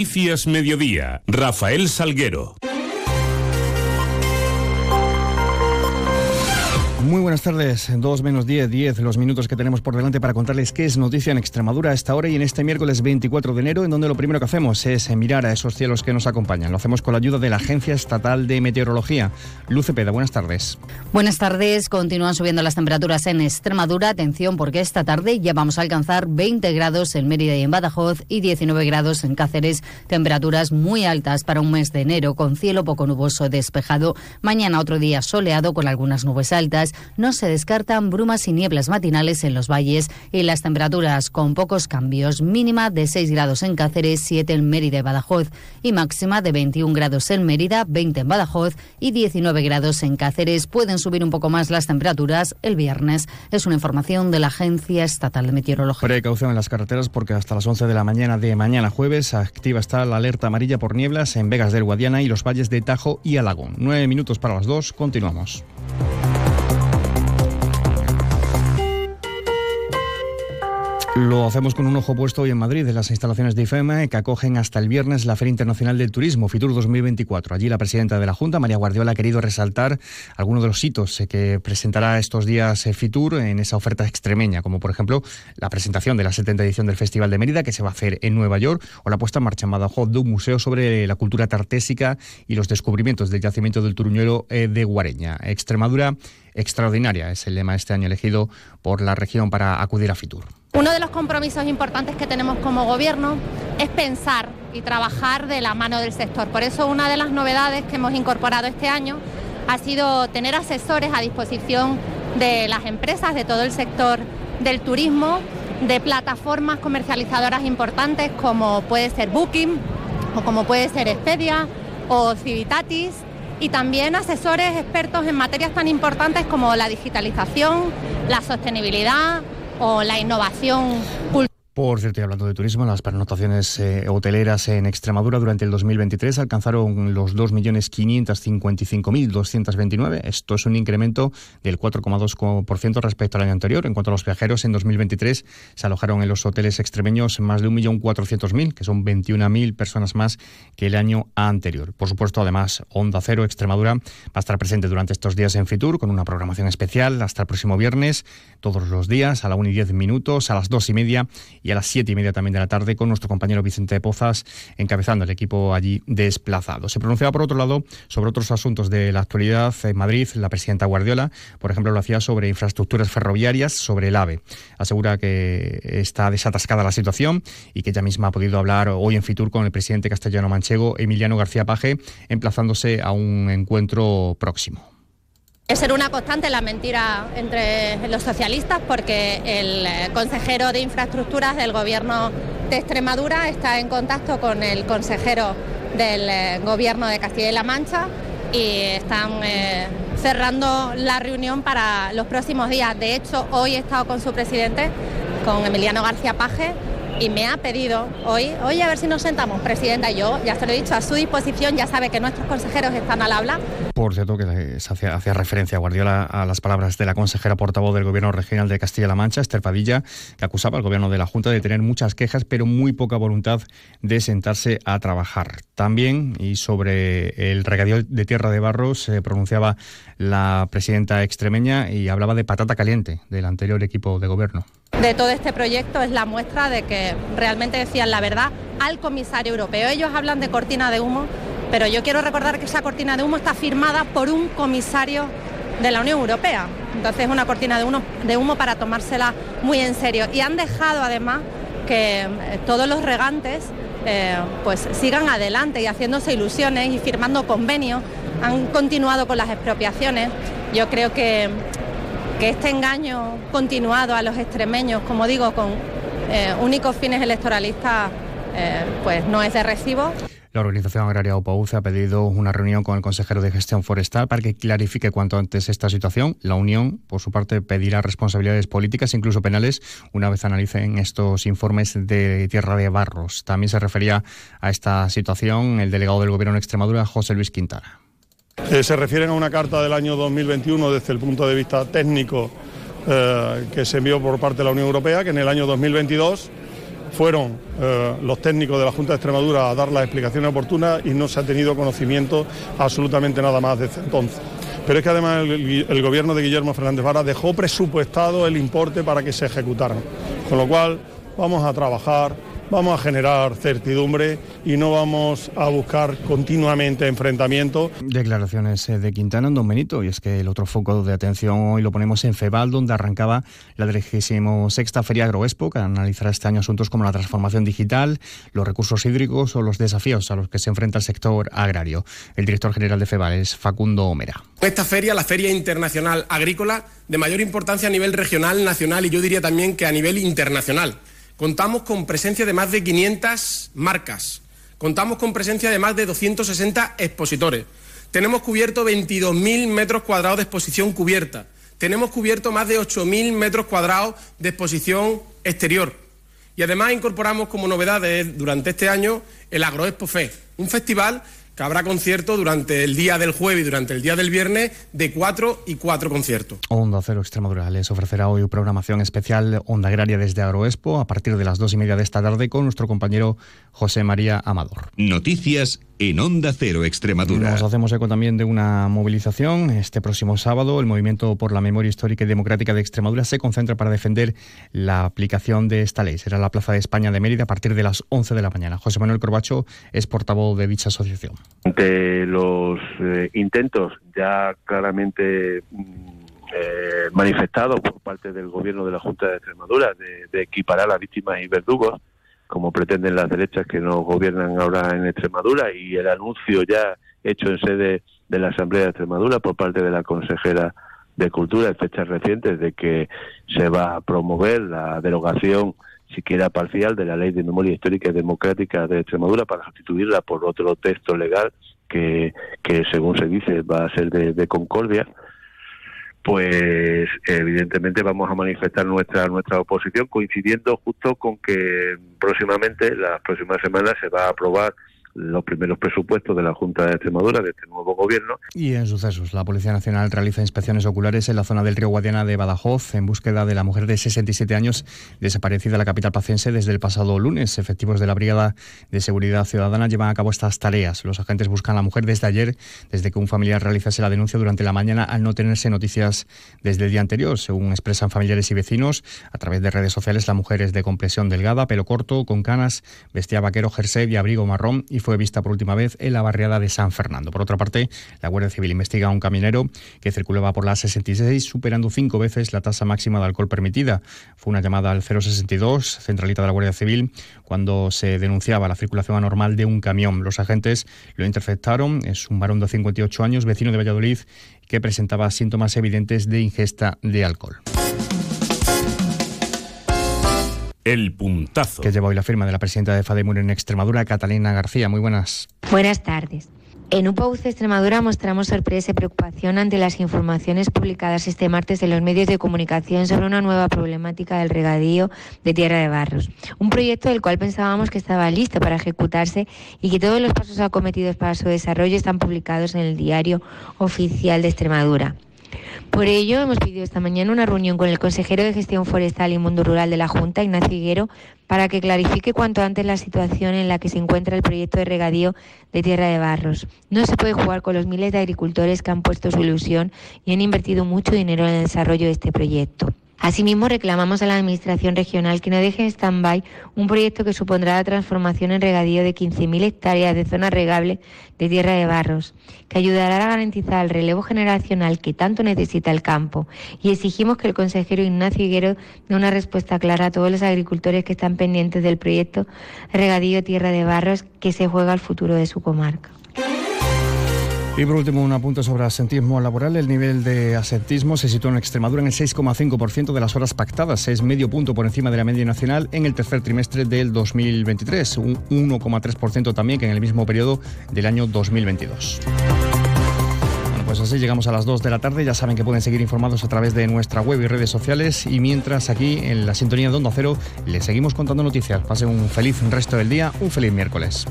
Noticias Mediodía, Rafael Salguero. Muy buenas tardes, dos menos 10, 10 los minutos que tenemos por delante para contarles qué es noticia en Extremadura a esta hora y en este miércoles 24 de enero, en donde lo primero que hacemos es mirar a esos cielos que nos acompañan. Lo hacemos con la ayuda de la Agencia Estatal de Meteorología. Luce Peda, buenas tardes. Buenas tardes, continúan subiendo las temperaturas en Extremadura. Atención porque esta tarde ya vamos a alcanzar 20 grados en Mérida y en Badajoz y 19 grados en Cáceres, temperaturas muy altas para un mes de enero con cielo poco nuboso despejado. Mañana otro día soleado con algunas nubes altas no se descartan brumas y nieblas matinales en los valles y las temperaturas con pocos cambios, mínima de 6 grados en Cáceres, 7 en Mérida y Badajoz y máxima de 21 grados en Mérida, 20 en Badajoz y 19 grados en Cáceres. Pueden subir un poco más las temperaturas el viernes. Es una información de la Agencia Estatal de Meteorología. Precaución en las carreteras porque hasta las 11 de la mañana de mañana jueves activa está la alerta amarilla por nieblas en Vegas del Guadiana y los valles de Tajo y Alagón. Nueve minutos para las dos. Continuamos. Lo hacemos con un ojo puesto hoy en Madrid, en las instalaciones de IFEMA, que acogen hasta el viernes la Feria Internacional del Turismo, FITUR 2024. Allí la presidenta de la Junta, María Guardiola, ha querido resaltar algunos de los hitos que presentará estos días eh, FITUR en esa oferta extremeña, como por ejemplo la presentación de la 70 edición del Festival de Mérida, que se va a hacer en Nueva York, o la puesta en marcha en Badajoz de un museo sobre la cultura tartésica y los descubrimientos del yacimiento del Turuñuelo eh, de Guareña. Extremadura extraordinaria es el lema este año elegido por la región para acudir a FITUR. Uno de los compromisos importantes que tenemos como gobierno es pensar y trabajar de la mano del sector. Por eso una de las novedades que hemos incorporado este año ha sido tener asesores a disposición de las empresas, de todo el sector del turismo, de plataformas comercializadoras importantes como puede ser Booking o como puede ser Expedia o Civitatis y también asesores expertos en materias tan importantes como la digitalización, la sostenibilidad, o la innovación cultural. Por cierto, y hablando de turismo, las pernoctaciones eh, hoteleras en Extremadura durante el 2023 alcanzaron los 2.555.229. Esto es un incremento del 4,2% respecto al año anterior. En cuanto a los viajeros, en 2023 se alojaron en los hoteles extremeños más de 1.400.000, que son 21.000 personas más que el año anterior. Por supuesto, además, Onda Cero Extremadura va a estar presente durante estos días en Fitur con una programación especial hasta el próximo viernes, todos los días, a la 1 y 10 minutos, a las 2 y media y a las 7 y media también de la tarde con nuestro compañero Vicente Pozas encabezando el equipo allí desplazado. Se pronunciaba por otro lado sobre otros asuntos de la actualidad en Madrid. La presidenta Guardiola, por ejemplo, lo hacía sobre infraestructuras ferroviarias, sobre el AVE. Asegura que está desatascada la situación y que ella misma ha podido hablar hoy en Fitur con el presidente castellano manchego, Emiliano García Paje, emplazándose a un encuentro próximo. Es ser una constante la mentira entre los socialistas porque el eh, consejero de infraestructuras del gobierno de Extremadura está en contacto con el consejero del eh, gobierno de Castilla y La Mancha y están eh, cerrando la reunión para los próximos días. De hecho, hoy he estado con su presidente, con Emiliano García Paje, y me ha pedido hoy, oye, a ver si nos sentamos, presidenta, y yo ya se lo he dicho, a su disposición, ya sabe que nuestros consejeros están al habla. Por cierto, que se hacía, referencia Guardiola a las palabras de la consejera portavoz del Gobierno Regional de Castilla-La Mancha, Esther Padilla, que acusaba al Gobierno de la Junta de tener muchas quejas, pero muy poca voluntad de sentarse a trabajar. También, y sobre el regadío de tierra de barros, se pronunciaba la presidenta extremeña y hablaba de patata caliente del anterior equipo de gobierno de todo este proyecto es la muestra de que realmente decían la verdad al comisario europeo. Ellos hablan de cortina de humo, pero yo quiero recordar que esa cortina de humo está firmada por un comisario de la Unión Europea. Entonces es una cortina de humo, de humo para tomársela muy en serio. Y han dejado además que eh, todos los regantes eh, pues sigan adelante y haciéndose ilusiones y firmando convenios. Han continuado con las expropiaciones. Yo creo que que este engaño continuado a los extremeños, como digo, con eh, únicos fines electoralistas, eh, pues no es de recibo. La Organización Agraria OPAUCE ha pedido una reunión con el consejero de Gestión Forestal para que clarifique cuanto antes esta situación. La Unión, por su parte, pedirá responsabilidades políticas, incluso penales, una vez analicen estos informes de Tierra de Barros. También se refería a esta situación el delegado del Gobierno de Extremadura, José Luis Quintana. Eh, se refieren a una carta del año 2021 desde el punto de vista técnico eh, que se envió por parte de la Unión Europea, que en el año 2022 fueron eh, los técnicos de la Junta de Extremadura a dar las explicaciones oportunas y no se ha tenido conocimiento absolutamente nada más desde entonces. Pero es que además el, gobierno de Guillermo Fernández Vara dejó presupuestado el importe para que se ejecutaran. Con lo cual vamos a trabajar vamos a generar certidumbre y no vamos a buscar continuamente enfrentamientos. Declaraciones eh, de Quintana en Don Benito, y es que el otro foco de atención hoy lo ponemos en Febal, donde arrancaba la 36 Feria Agroexpo, que analizará este año asuntos como la transformación digital, los recursos hídricos o los desafíos a los que se enfrenta el sector agrario. El director general de Febal es Facundo Omera. Esta feria, la Feria Internacional Agrícola, de mayor importancia a nivel regional, nacional y yo diría también que a nivel internacional Contamos con presencia de más de 500 marcas. Contamos con presencia de más de 260 expositores. Tenemos cubierto 22.000 metros cuadrados de exposición cubierta. Tenemos cubierto más de 8.000 metros cuadrados de exposición exterior. Y además incorporamos como novedades durante este año el Agroexpo Fe, un festival que habrá concierto durante el día del jueves y durante el día del viernes de cuatro y cuatro conciertos. Onda Cero Extremadura les ofrecerá hoy programación especial Onda Agraria desde Agroexpo a partir de las dos y media de esta tarde con nuestro compañero José María Amador. Noticias en Onda Cero Extremadura. Nos hacemos eco también de una movilización. Este próximo sábado, el Movimiento por la Memoria Histórica y Democrática de Extremadura se concentra para defender la aplicación de esta ley. Será la Plaza de España de Mérida a partir de las 11 de la mañana. José Manuel Corbacho es portavoz de dicha asociación. Ante los eh, intentos ya claramente mm, eh, manifestados por parte del Gobierno de la Junta de Extremadura de, de equiparar a víctimas y verdugos, como pretenden las derechas que nos gobiernan ahora en Extremadura y el anuncio ya hecho en sede de la Asamblea de Extremadura por parte de la consejera de Cultura en fechas recientes de que se va a promover la derogación siquiera parcial de la Ley de Memoria Histórica y Democrática de Extremadura para sustituirla por otro texto legal que, que según se dice va a ser de concordia pues evidentemente vamos a manifestar nuestra nuestra oposición coincidiendo justo con que próximamente las próximas semanas se va a aprobar los primeros presupuestos de la Junta de Extremadura, de este nuevo gobierno. Y en sucesos, la Policía Nacional realiza inspecciones oculares en la zona del río Guadiana de Badajoz en búsqueda de la mujer de 67 años desaparecida en la capital paciense desde el pasado lunes. Efectivos de la Brigada de Seguridad Ciudadana llevan a cabo estas tareas. Los agentes buscan a la mujer desde ayer, desde que un familiar realizase la denuncia durante la mañana al no tenerse noticias desde el día anterior. Según expresan familiares y vecinos, a través de redes sociales, la mujer es de complexión delgada, pelo corto, con canas, vestía vaquero, jersey y abrigo marrón y fue vista por última vez en la barriada de San Fernando. Por otra parte, la Guardia Civil investiga a un caminero que circulaba por la 66 superando cinco veces la tasa máxima de alcohol permitida. Fue una llamada al 062, centralita de la Guardia Civil, cuando se denunciaba la circulación anormal de un camión. Los agentes lo interceptaron. Es un varón de 58 años, vecino de Valladolid, que presentaba síntomas evidentes de ingesta de alcohol. El puntazo. Que lleva hoy la firma de la presidenta de FADEMUR en Extremadura, Catalina García. Muy buenas. Buenas tardes. En UPAUC Extremadura mostramos sorpresa y preocupación ante las informaciones publicadas este martes en los medios de comunicación sobre una nueva problemática del regadío de Tierra de Barros. Un proyecto del cual pensábamos que estaba listo para ejecutarse y que todos los pasos acometidos para su desarrollo están publicados en el diario oficial de Extremadura. Por ello, hemos pedido esta mañana una reunión con el consejero de Gestión Forestal y Mundo Rural de la Junta, Ignacio Higuero, para que clarifique cuanto antes la situación en la que se encuentra el proyecto de regadío de Tierra de Barros. No se puede jugar con los miles de agricultores que han puesto su ilusión y han invertido mucho dinero en el desarrollo de este proyecto. Asimismo, reclamamos a la Administración regional que no deje en stand-by un proyecto que supondrá la transformación en regadío de 15.000 hectáreas de zona regable de tierra de barros, que ayudará a garantizar el relevo generacional que tanto necesita el campo. Y exigimos que el consejero Ignacio Higuero dé una respuesta clara a todos los agricultores que están pendientes del proyecto Regadío Tierra de Barros que se juega al futuro de su comarca. Y por último, un apunte sobre asentismo laboral. El nivel de asentismo se sitúa en Extremadura en el 6,5% de las horas pactadas. Es medio punto por encima de la media nacional en el tercer trimestre del 2023. Un 1,3% también que en el mismo periodo del año 2022. Bueno, pues así llegamos a las 2 de la tarde. Ya saben que pueden seguir informados a través de nuestra web y redes sociales. Y mientras aquí en la sintonía de Onda Cero les seguimos contando noticias. Pasen un feliz resto del día, un feliz miércoles.